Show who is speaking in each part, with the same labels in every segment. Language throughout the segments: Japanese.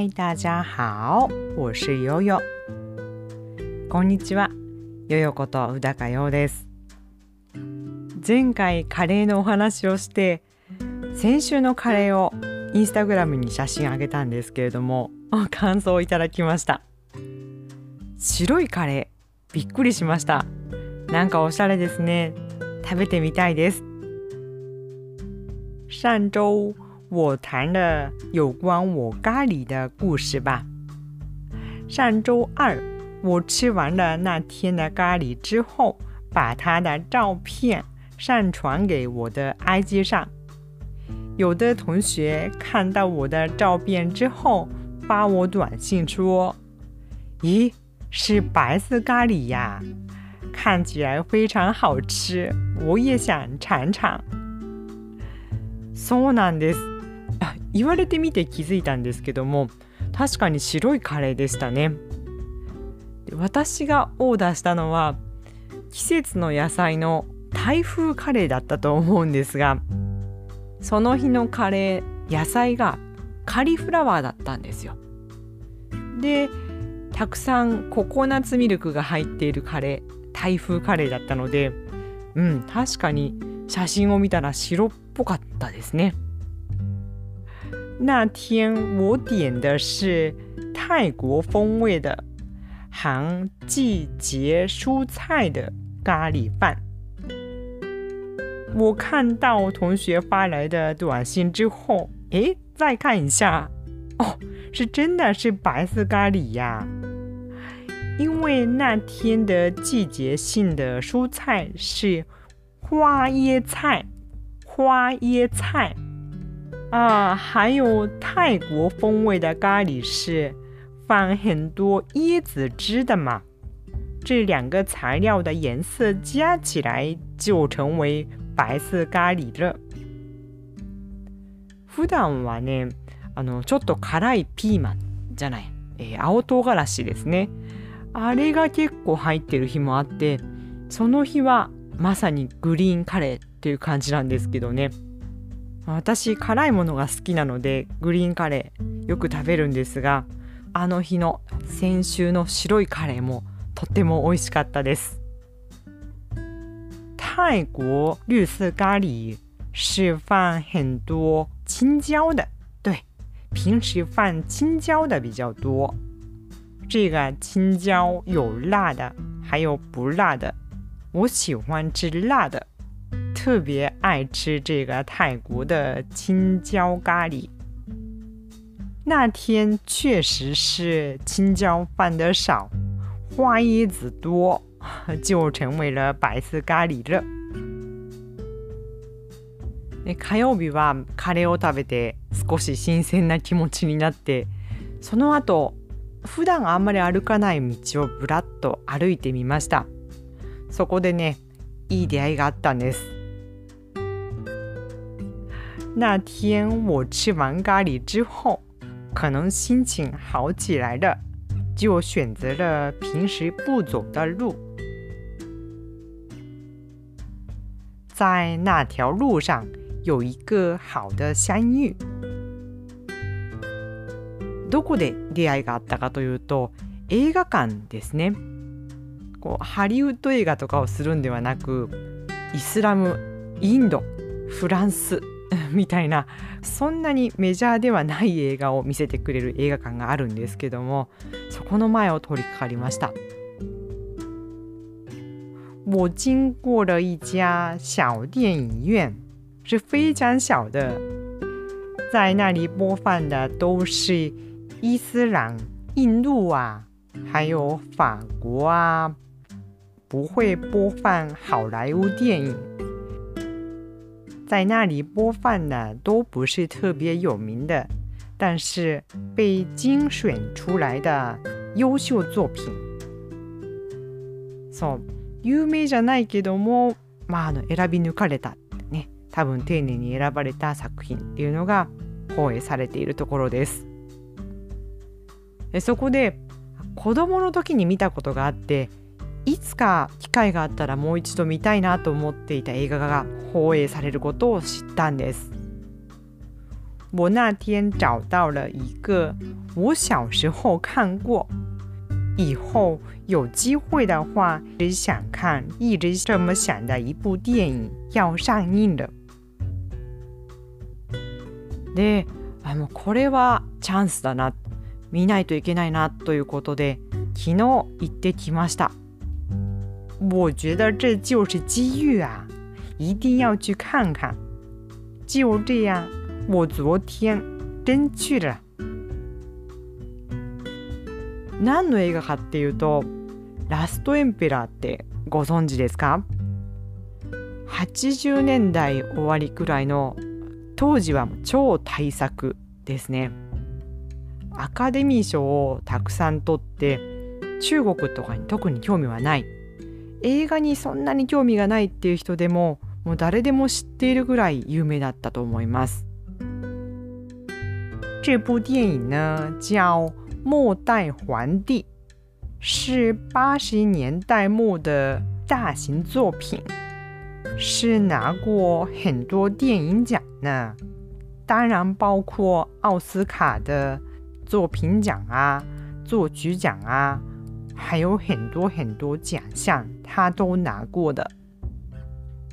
Speaker 1: 嗨，大家好，我是悠悠。こんにちは、ヨヨこと宇高陽です。前回カレーのお話をして先週のカレーをインスタグラムに写真あげたんですけれども感想をいただきました。白いカレーびっくりしました。なんかおしゃれですね。食べてみたいです。上周我谈了有关我咖喱的故事吧上周二我吃完了那天的咖喱之后把它的照片上传给我的 IG 上，有的同学看到我的照片之后发我短信说：“咦，是白色咖喱呀，看起来非常好吃，我也想尝尝。”そうなんです。 言われてみて気づいたんですけども、確かに白いカレーでしたね。私がオーダーしたのは季節の野菜の台風カレーだったと思うんですがその日のカレー野菜がカリフラワーだったんですよ。でたくさんココナッツミルクが入っているカレー台風カレーだったのでうん確かに写真を見たら白っぽかったですね。那天我点的是泰国风味的含季节蔬菜的咖喱饭。我看到同学发来的短信之后，诶，再看一下，哦，是真的是白色咖喱呀！因为那天的季节性的蔬菜是花椰菜，花椰菜啊，还有泰国风味的咖喱是放很多椰子汁的嘛，这两个材料的颜色加起来就成为。白色咖喱了普段はねあのちょっと辛いピーマンじゃない、えー、青唐辛子ですねあれが結構入ってる日もあってその日はまさにグリーンカレーっていう感じなんですけどね私辛いものが好きなのでグリーンカレーよく食べるんですがあの日の先週の白いカレーもとっても美味しかったです泰国绿色咖喱是放很多青椒的，对，平时放青椒的比较多。这个青椒有辣的，还有不辣的。我喜欢吃辣的，特别爱吃这个泰国的青椒咖喱。那天确实是青椒放的少，花椰子多。就成为了白色咖喱了。火曜日はカレーを食べて少し新鮮な気持ちになってその後普段あんまり歩かない道をぶらっと歩いてみましたそこでねいい出会いがあったんです那天我吃完咖喱之后可能心情好起来了就选择了平时不走的路。在那条路上有一个好的相遇。どこで出会いがあったかというと映画館ですね。こうハリウッド映画とかをするんではなくイスラムインドフランス。みたいなそんなにメジャーではない映画を見せてくれる映画館があるんですけどもそこの前を通りかかりました。我经过了一家小电影院，是非常小的，在那里播放的都是伊斯兰、印度啊，还有法国啊，不会播放好莱坞电影。在那里播放的都不是特别有名的，但是被精选出来的优秀作品。So. 有名じゃないけども、まあ、あの選び抜かれたね多分丁寧に選ばれた作品っていうのが放映されているところです。そこで子供の時に見たことがあっていつか機会があったらもう一度見たいなと思っていた映画が放映されることを知ったんです。我那天找到了一个我小时候看过，以后有机会的话，只想看，一直这么想的一部电影要上映了。
Speaker 2: で、あのこれはチャンスだな、見ないといけないなということで、昨日行ってきました。
Speaker 1: 我觉得这就是机遇啊，一定要去看看。就这样。我昨天真去了。
Speaker 2: 何の映画かっていうと、ラストエンペラーってご存知ですか ?80 年代終わりくらいの当時は超大作ですね。アカデミー賞をたくさん取って中国とかに特に興味はない映画にそんなに興味がないっていう人でももう誰でも知っているぐらい有名だったと思います。
Speaker 1: 这部电影呢叫《末代皇帝》，是八十年代末的大型作品，是拿过很多电影奖呢。当然包括奥斯卡的作品奖啊、作曲奖啊，还有很多很多奖项，他都拿过的。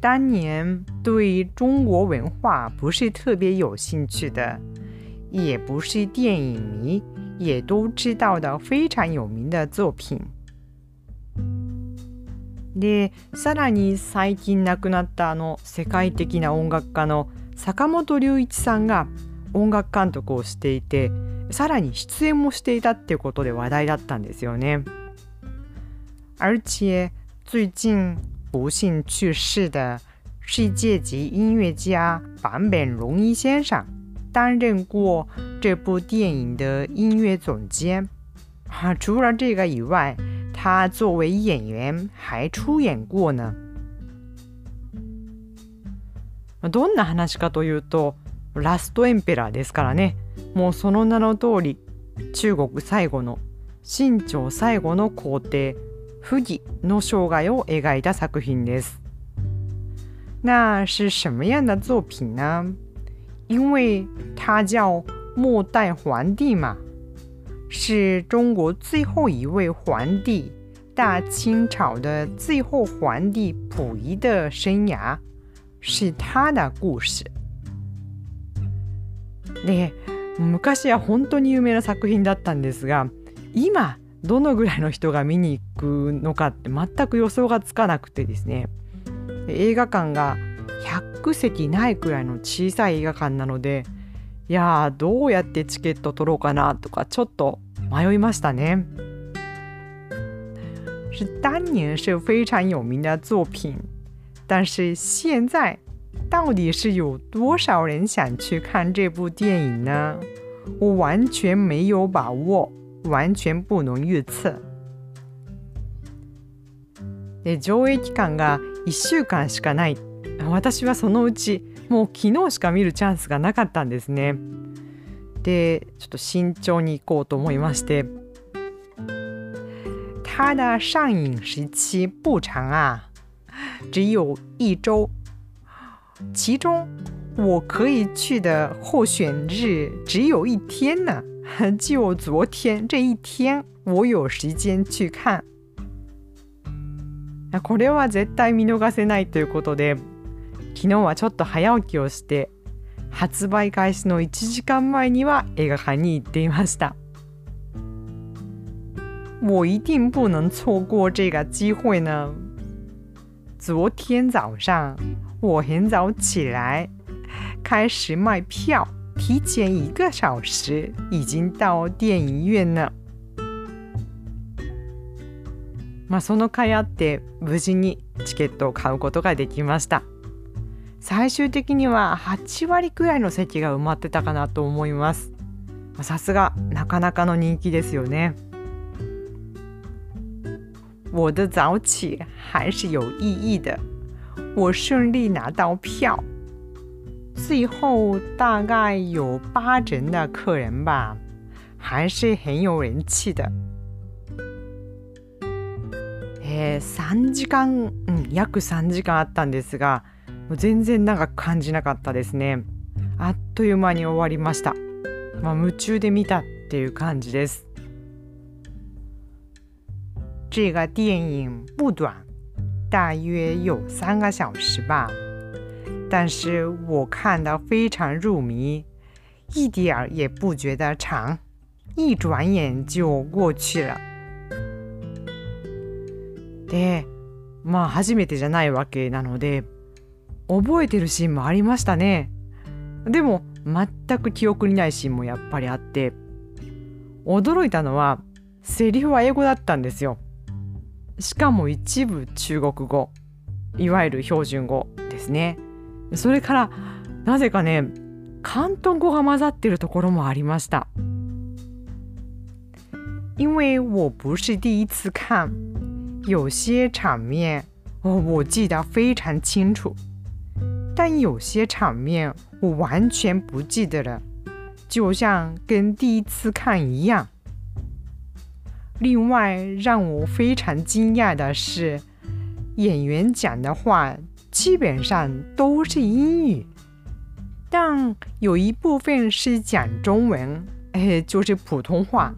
Speaker 1: 当年对中国文化不是特别有兴趣的。也不是电影迷，也都知道的非常有名的作品。
Speaker 2: で、さらに最近亡くなったあの世界的な音楽家の坂本龍一さんが音楽監督をしていて、さらに出演もしていたっていうことで話題だったんですよね。
Speaker 1: 而且最近不幸去世的世界级音乐家坂本龙一先生。担任过这部电影的音乐总监啊，除了这个以外，他作为演员还出演过呢。
Speaker 2: どんな話かというと、ラストエンペラーですからね。もうその名の通り、中国最後の清朝最後の皇帝溥儀の生涯を描いた作品です。
Speaker 1: 那是什么样的作品呢？因为他叫末代皇帝嘛，是中国最后一位皇帝，大清朝的最后皇帝溥仪的生涯，是他的故事。
Speaker 2: で、昔は本当に有名な作品だったんですが、今どのぐらいの人が見に行くのかって全く予想がつかなくてですね、映画館が100席ないくらいの小さい映画館なのでいやーどうやってチケット取ろうかなとかちょっと迷いましたね。
Speaker 1: 是当年是非常有名的作品，但是现在到底是有多少人想去看这部电影呢？我完全没有把握，完全不能预测。
Speaker 2: 上映期間が1週間しかない私はそのうちもう昨日しか見るチャンスがなかったんですね。でちょっと慎重に行こうと思いまして。
Speaker 1: 它的上映时期不长啊，只有一周。其中我可以去的候选日只有一天呢，就昨天这一天我有时间去看。
Speaker 2: これは絶対見逃せないということで昨日はちょっと早起きをして発売開始の1時間前には映画館に行っていました。
Speaker 1: 我一定不能错过这个机会呢。昨天早上我很早起来，开始卖票，提前一个小时已经到电影院了。
Speaker 2: まあその甲斐あって無事にチケットを買うことができました。最終的には8割くらいの席が埋まってたかなと思いますさすがなかなかの人気ですよね
Speaker 1: 我的早起还是有意义的，我顺利拿到票，最后大概有八成的客人吧，还是很有人气的。
Speaker 2: えー、3時間、うん、約3時間あったんですが、もう全然長く感じなかったですね。あっという間に終わりました。まあ、夢中で見たっていう感じです。
Speaker 1: 这个电影不短，大约有三个小时吧，但是我看得非常入迷，一点儿也不觉得长，一转眼就过去了。
Speaker 2: で、まあ初めてじゃないわけなので、覚えてるシーンもありましたね。でも全く記憶にないシーンもやっぱりあって驚いたのはセリフは英語だったんですよしかも一部中国語いわゆる標準語ですねそれからなぜかね広東語が混ざってるところもありました
Speaker 1: 因为我不是第一次看，有些场面哦，我记得非常清楚。但有些场面我完全不记得了，就像跟第一次看一样。另外，让我非常惊讶的是，演员讲的话 基本上都是英语，但有一部分是讲中文，哎，就是普通话，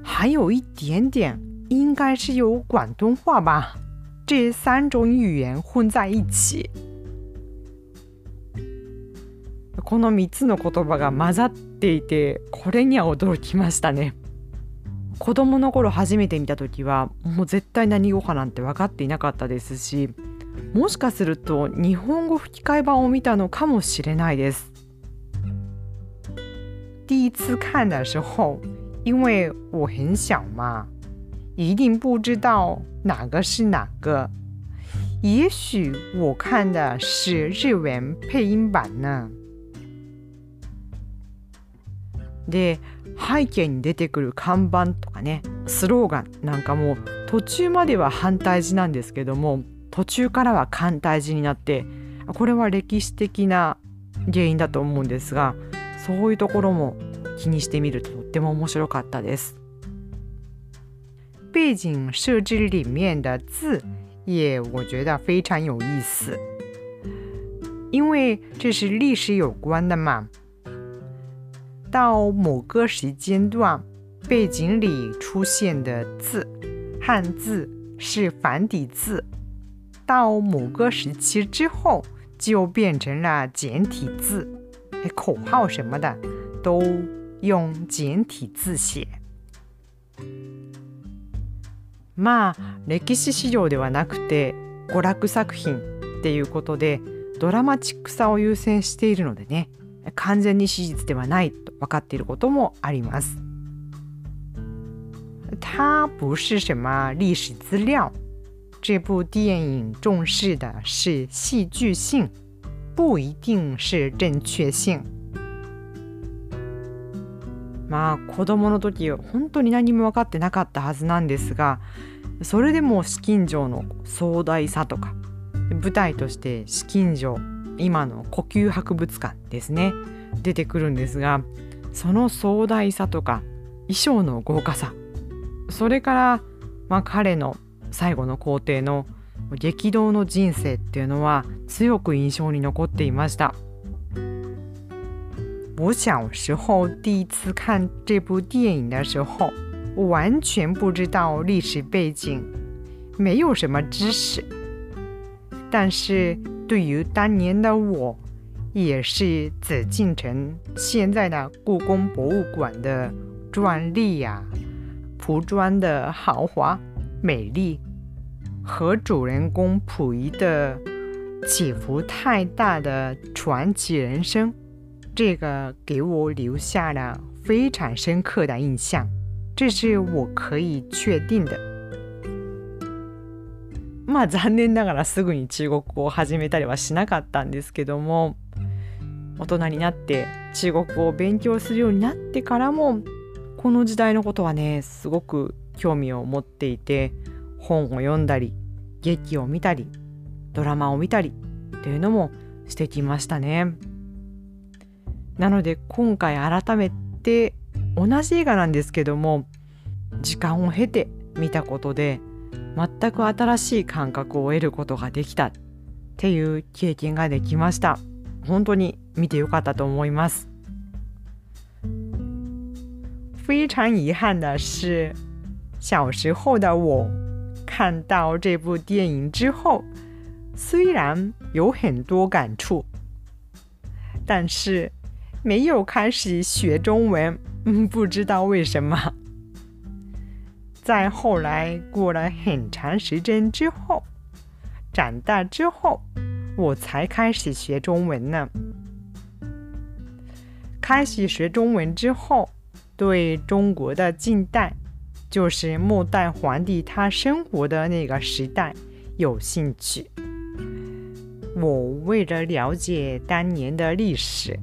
Speaker 1: 还有一点点应该是有广东话吧。这三种语言混在一起。
Speaker 2: この3つの言葉が混ざっていてこれには驚きましたね子供の頃初めて見た時はもう絶対何語かなんて分かっていなかったですしもしかすると日本語吹き替え版を見たのかもしれないです。
Speaker 1: 第一次看的时候因为我很小嘛一定不知道哪个是哪个。也许我看的是日文配音版呢。
Speaker 2: で背景に出てくる看板とかねスローガンなんかも途中までは反対字なんですけども途中からは簡体字になってこれは歴史的な原因だと思うんですがそういうところも気にしてみるととっても面白かったです。
Speaker 1: 背景设置里面的字也我觉得非常有意思，因为这是历史有关的嘛。到某个时间段，背景里出现的字，汉字是繁体字；到某个时期之后，就变成了简体字。口号什么的都用简体字写。
Speaker 2: まあ歴史資料ではなくて娯楽作品っていうことでドラマチックさを優先しているのでね完全に史実ではないと分かっていることもあります。
Speaker 1: 它不是什么历史资料，这部电影重视的是戏剧性，不一定是正确性。
Speaker 2: まあ子供の時本当に何も分かってなかったはずなんですがそれでも紫禁城の壮大さとか舞台として紫禁城今の呼吸博物館ですね出てくるんですがその壮大さとか衣装の豪華さそれから、まあ、彼の最後の皇帝の激動の人生っていうのは強く印象に残っていました。
Speaker 1: 我小时候第一次看这部电影的时候，我完全不知道历史背景，没有什么知识。但是对于当年的我，也是紫禁城现在的故宫博物馆的壮丽呀，服装的豪华、美丽， 和主人公溥仪的起伏太大的传奇人生，这个给我留下了非常深刻的印象，这是我可以确定的。
Speaker 2: まあ残念ながらすぐに中国語を始めたりはしなかったんですけども。大人になって中国語を勉強するようになってからもこの時代のことはねすごく興味を持っていて本を読んだり劇を見たりドラマを見たりっていうのもしてきましたね。なので今回改めて同じ映画なんですけども時間を経て見たことで全く新しい感覚を得ることができたっていう経験ができました。本当に見てよかったと思います。
Speaker 1: 非常遗憾的是，小时候的我看到这部电影之后，虽然有很多感触，但是没有开始学中文。嗯，不知道为什么。在后来过了很长时间之后，长大之后，我才开始学中文呢。开始学中文之后，对中国的近代，就是末代皇帝他生活的那个时代有兴趣。我为了了解当年的历史，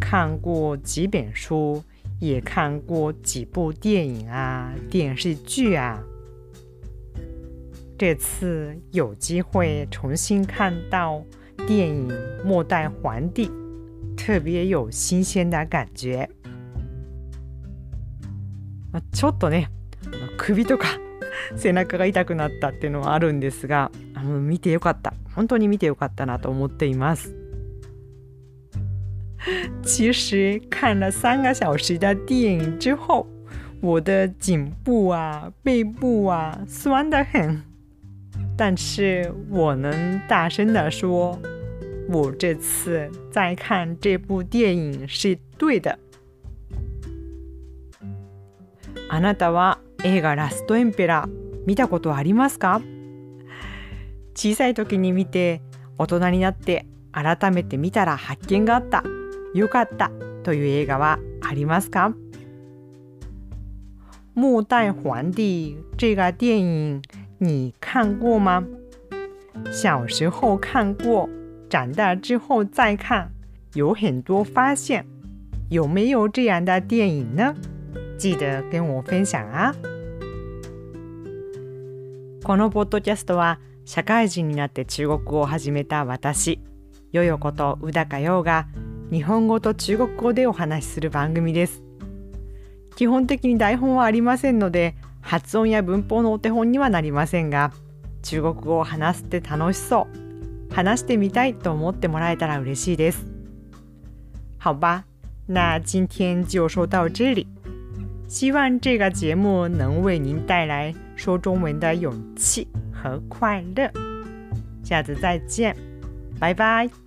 Speaker 1: 看过几本书。也看过几部电影啊，电视剧啊。这次有机会重新看到电影《末代皇帝》，特别有新鲜的感觉。
Speaker 2: ちょっとね、 首とか 背中が痛くなったっていうのはあるんですが、見てよかった。本当に見てよかったなと思っています。
Speaker 1: 其实看了三个小时的电影之后，我的颈部啊、背部啊酸得很。但是我能大声的说，我这次在看这部电影是对的。
Speaker 2: あなたは映画ラストエンペラ見たことありますか？小さい時に見て、大人になって改めて見たら発見があった。よかったという映画はありますか？
Speaker 1: 末代皇帝这个电影你看过吗？小时候看过，长大之后再看，有很多发现。有没有这样的电影呢？记得跟我分享啊！
Speaker 2: このポッドキャストは社会人になって中国語を始めた私、よよこと宇高陽が日本語と中国語でお話しする番組です。基本的に台本はありませんので、発音や文法のお手本にはなりませんが、中国語を話すって楽しそう。話してみたいと思ってもらえたら嬉しいです。
Speaker 1: 好吧，那今天就说到这里。希望这个节目能为您带来说中文的勇气和快乐。下次再见，拜拜。